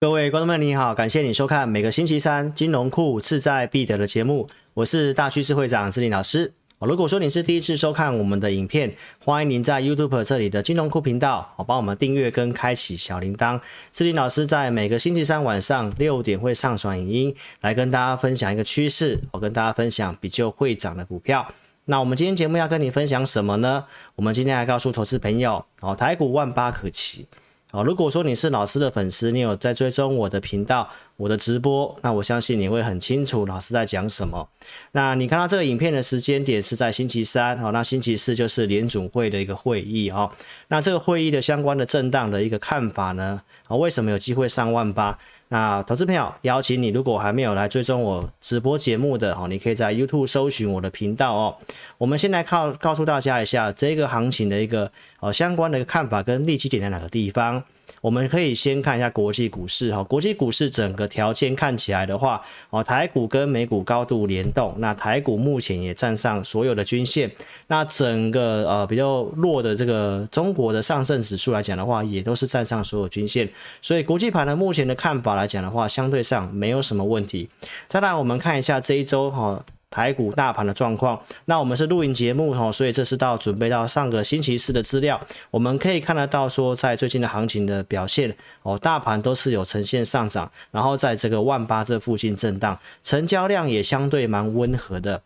各位观众们，你好，感谢你收看每个星期三金融库志在必得的节目，我是大趋势会长志林老师。如果说你是第一次收看我们的影片，欢迎您在 YouTube 这里的金融库频道，哦，帮我们订阅跟开启小铃铛。志林老师在每个星期三晚上六点会上传影音，来跟大家分享一个趋势，我跟大家分享比较会涨的股票。那我们今天节目要跟你分享什么呢？我们今天来告诉投资朋友，哦，台股万八可期。哦，如果说你是老师的粉丝，你有在追踪我的频道、我的直播，那我相信你会很清楚老师在讲什么。那你看到这个影片的时间点是在星期三，哦，那星期四就是联总会的一个会议哦。那这个会议的相关的震荡的一个看法呢？啊，为什么有机会上万八？那投资朋友邀请你，如果还没有来追踪我直播节目的哦，你可以在 YouTube 搜寻我的频道哦。我们先来告告诉大家一下这个行情的一个哦相关的一个看法跟利基点在哪个地方。我们可以先看一下国际股市哈，国际股市整个条件看起来的话，哦，台股跟美股高度联动，那台股目前也站上所有的均线，那整个呃比较弱的这个中国的上证指数来讲的话，也都是站上所有均线，所以国际盘呢目前的看法来讲的话，相对上没有什么问题。再来我们看一下这一周哈。台股大盘的状况，那我们是录影节目哦，所以这是到准备到上个星期四的资料，我们可以看得到说，在最近的行情的表现哦，大盘都是有呈现上涨，然后在这个万八这附近震荡，成交量也相对蛮温和的。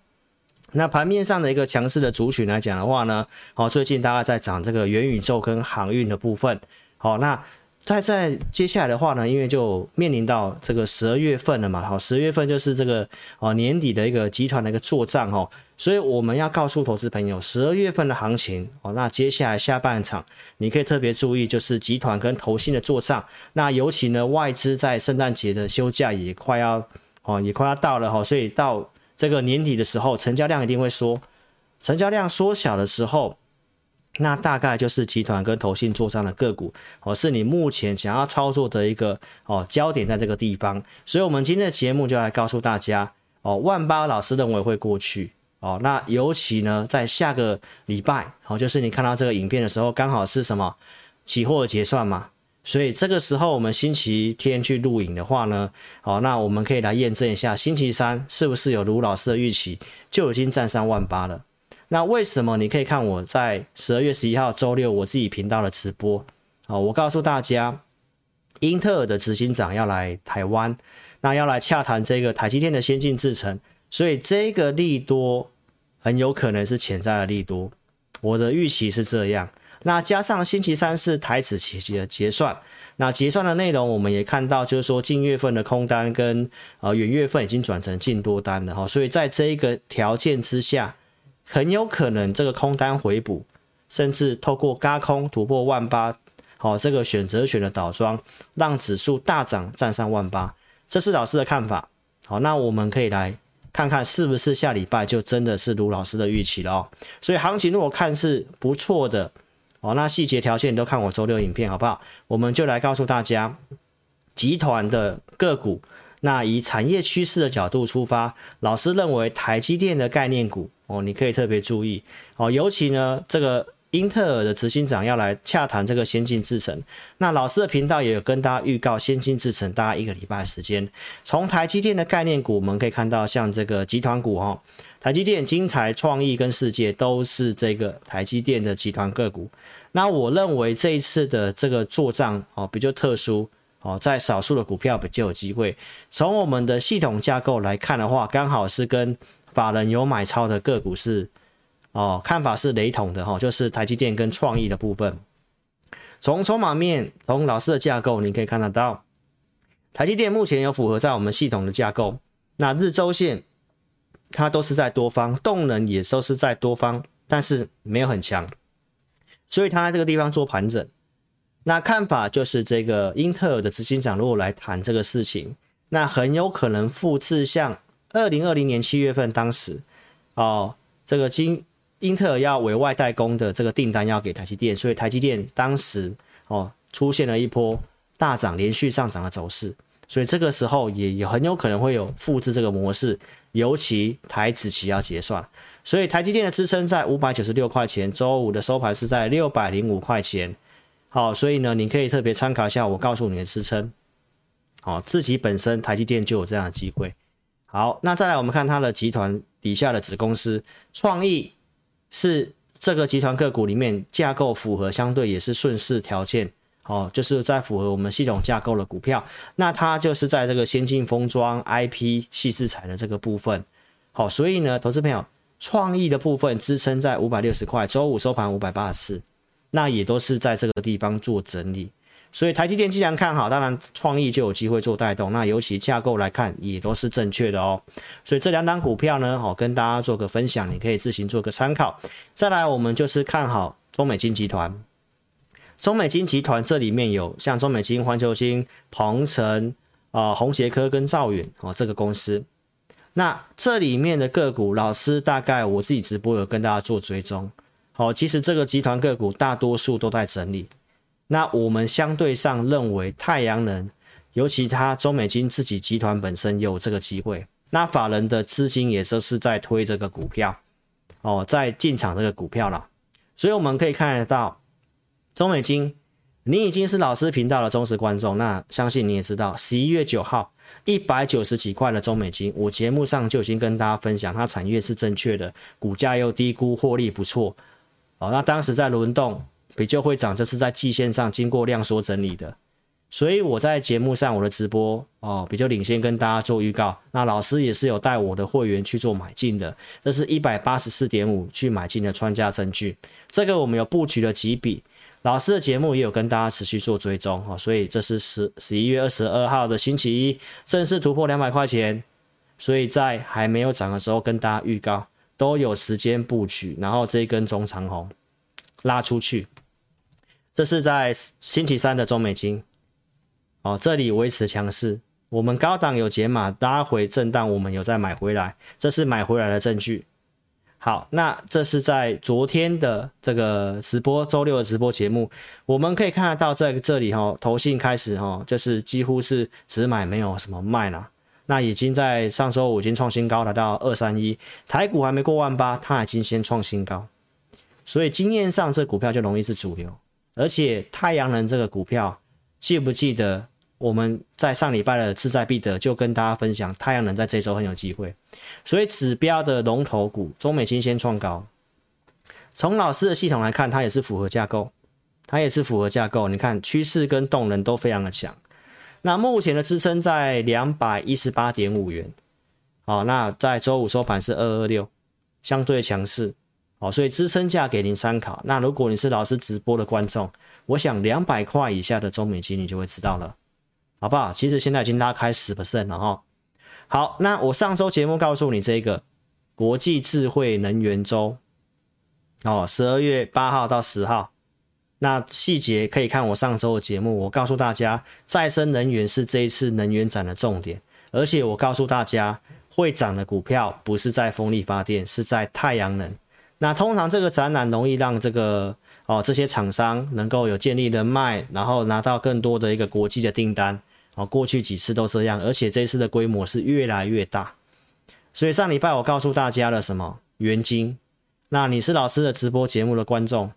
那盘面上的一个强势的族群来讲的话呢，哦，最近大概在涨这个元宇宙跟航运的部分，好，那。在在接下来的话呢，因为就面临到这个十二月份了嘛，好，十月份就是这个哦年底的一个集团的一个做账哦，所以我们要告诉投资朋友，十二月份的行情哦，那接下来下半场你可以特别注意，就是集团跟投信的做账，那尤其呢外资在圣诞节的休假也快要哦也快要到了哈，所以到这个年底的时候，成交量一定会缩，成交量缩小的时候。那大概就是集团跟投信做账的个股哦，是你目前想要操作的一个哦焦点在这个地方，所以我们今天的节目就来告诉大家哦，万八老师认为会过去哦，那尤其呢在下个礼拜哦，就是你看到这个影片的时候，刚好是什么期货结算嘛，所以这个时候我们星期天去录影的话呢，哦，那我们可以来验证一下星期三是不是有卢老师的预期就已经站上万八了。那为什么你可以看我在十二月十一号周六我自己频道的直播啊？我告诉大家，英特尔的执行长要来台湾，那要来洽谈这个台积电的先进制程，所以这个利多很有可能是潜在的利多。我的预期是这样。那加上星期三是台指期的结算，那结算的内容我们也看到，就是说近月份的空单跟呃远月份已经转成净多单了哈，所以在这一个条件之下。很有可能这个空单回补，甚至透过嘎空突破万八，好，这个选择权的倒装，让指数大涨站上万八，这是老师的看法。好，那我们可以来看看是不是下礼拜就真的是卢老师的预期了哦。所以行情如果看是不错的，哦，那细节条件都看我周六影片好不好？我们就来告诉大家集团的个股。那以产业趋势的角度出发，老师认为台积电的概念股哦，你可以特别注意哦，尤其呢，这个英特尔的执行长要来洽谈这个先进制程。那老师的频道也有跟大家预告先进制程，大概一个礼拜时间。从台积电的概念股，我们可以看到像这个集团股哈，台积电、精彩、创意跟世界都是这个台积电的集团个股。那我认为这一次的这个做账哦，比较特殊。哦，在少数的股票比较有机会。从我们的系统架构来看的话，刚好是跟法人有买超的个股是哦，看法是雷同的哈，就是台积电跟创意的部分。从筹码面，从老师的架构，你可以看得到，台积电目前有符合在我们系统的架构。那日周线它都是在多方，动能也都是在多方，但是没有很强，所以它在这个地方做盘整。那看法就是这个英特尔的执行长如果来谈这个事情，那很有可能复制像二零二零年七月份当时，哦，这个金英特尔要委外代工的这个订单要给台积电，所以台积电当时哦出现了一波大涨，连续上涨的走势，所以这个时候也也很有可能会有复制这个模式，尤其台子期要结算，所以台积电的支撑在五百九十六块钱，周五的收盘是在六百零五块钱。好，所以呢，你可以特别参考一下我告诉你的支撑。哦，自己本身台积电就有这样的机会。好，那再来我们看它的集团底下的子公司创意是这个集团个股里面架构符合相对也是顺势条件，哦，就是在符合我们系统架构的股票，那它就是在这个先进封装 IP 细制材的这个部分。好，所以呢，投资朋友创意的部分支撑在五百六十块，周五收盘五百八十四，那也都是在这个地方做整理。所以台积电既然看好，当然创意就有机会做带动。那尤其架构来看，也都是正确的哦。所以这两档股票呢，好跟大家做个分享，你可以自行做个参考。再来，我们就是看好中美金集团。中美金集团这里面有像中美金、环球金、鹏程啊、红协科跟兆远哦这个公司。那这里面的个股，老师大概我自己直播有跟大家做追踪。好，其实这个集团个股大多数都在整理。那我们相对上认为太阳能，尤其它中美金自己集团本身有这个机会，那法人的资金也就是在推这个股票，哦，在进场这个股票了，所以我们可以看得到，中美金，你已经是老师频道的忠实观众，那相信你也知道，十一月九号一百九十几块的中美金，我节目上就已经跟大家分享，它产业是正确的，股价又低估，获利不错，哦，那当时在轮动。比较会涨，就是在季线上经过量缩整理的，所以我在节目上我的直播哦，比较领先跟大家做预告。那老师也是有带我的会员去做买进的，这是一百八十四点五去买进的穿价证据。这个我们有布局了几笔，老师的节目也有跟大家持续做追踪哈，所以这是十十一月二十二号的星期一正式突破两百块钱，所以在还没有涨的时候跟大家预告，都有时间布局，然后这一根中长红拉出去。这是在星期三的中美金，哦，这里维持强势。我们高档有解码拉回震荡，我们有再买回来，这是买回来的证据。好，那这是在昨天的这个直播，周六的直播节目，我们可以看得到在这里哈，投信开始哈，就是几乎是只买没有什么卖了。那已经在上周五已经创新高，来到二三一，台股还没过万八，它已经先创新高，所以经验上这股票就容易是主流。而且太阳能这个股票，记不记得我们在上礼拜的志在必得就跟大家分享，太阳能在这周很有机会。所以指标的龙头股中美金先创高，从老师的系统来看，它也是符合架构，它也是符合架构。你看趋势跟动能都非常的强。那目前的支撑在两百一十八点五元，好，那在周五收盘是二二六，相对强势。哦，所以支撑价给您参考。那如果你是老师直播的观众，我想两百块以下的中美金你就会知道了，好不好？其实现在已经拉开十不剩了哈。好，那我上周节目告诉你这个国际智慧能源周，哦，十二月八号到十号，那细节可以看我上周的节目。我告诉大家，再生能源是这一次能源展的重点，而且我告诉大家，会涨的股票不是在风力发电，是在太阳能。那通常这个展览容易让这个哦这些厂商能够有建立人脉，然后拿到更多的一个国际的订单哦。过去几次都这样，而且这次的规模是越来越大。所以上礼拜我告诉大家了什么？元金。那你是老师的直播节目的观众，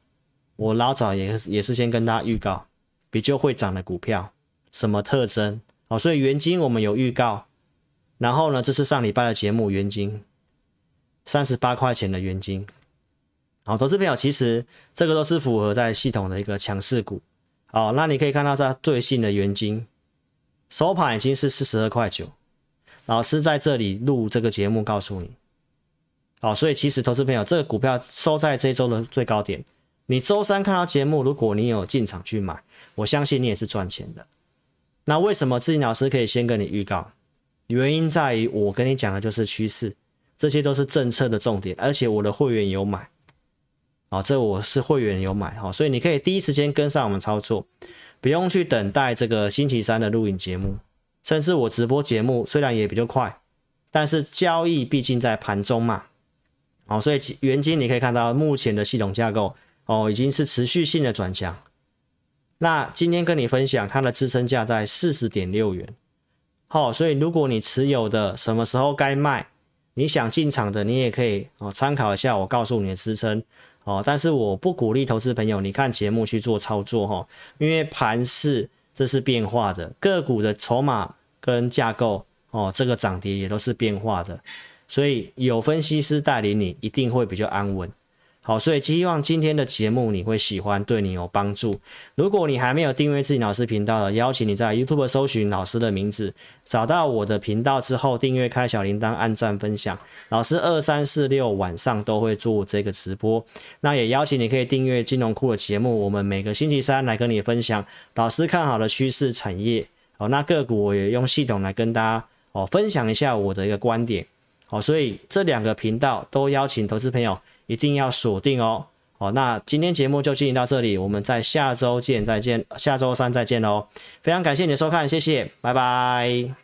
我老早也也是先跟大家预告比较会涨的股票，什么特征哦？所以元金我们有预告，然后呢，这是上礼拜的节目，元金三十八块钱的元金。好，投资朋友，其实这个都是符合在系统的一个强势股。好，那你可以看到在最新的元金收盘已经是四十二块九。老师在这里录这个节目告诉你，好，所以其实投资朋友，这个股票收在这周的最高点，你周三看到节目，如果你有进场去买，我相信你也是赚钱的。那为什么志林老师可以先跟你预告？原因在于我跟你讲的就是趋势，这些都是政策的重点，而且我的会员有买。啊，这我是会员有买哈，所以你可以第一时间跟上我们操作，不用去等待这个星期三的录影节目，甚至我直播节目虽然也比较快，但是交易毕竟在盘中嘛，哦，所以原金你可以看到目前的系统架构哦，已经是持续性的转强。那今天跟你分享它的支撑价在四十点六元，好，所以如果你持有的什么时候该卖，你想进场的，你也可以哦参考一下我告诉你的支撑。哦，但是我不鼓励投资朋友，你看节目去做操作哈，因为盘市这是变化的，个股的筹码跟架构哦，这个涨跌也都是变化的，所以有分析师带领你，一定会比较安稳。好，所以希望今天的节目你会喜欢，对你有帮助。如果你还没有订阅自己老师频道的，邀请你在 YouTube 搜寻老师的名字，找到我的频道之后，订阅开小铃铛，按赞分享。老师二三四六晚上都会做这个直播，那也邀请你可以订阅金融库的节目，我们每个星期三来跟你分享老师看好的趋势产业。哦，那个股我也用系统来跟大家哦分享一下我的一个观点。好，所以这两个频道都邀请投资朋友。一定要锁定哦！好，那今天节目就进行到这里，我们在下周见，再见，下周三再见喽！非常感谢你的收看，谢谢，拜拜。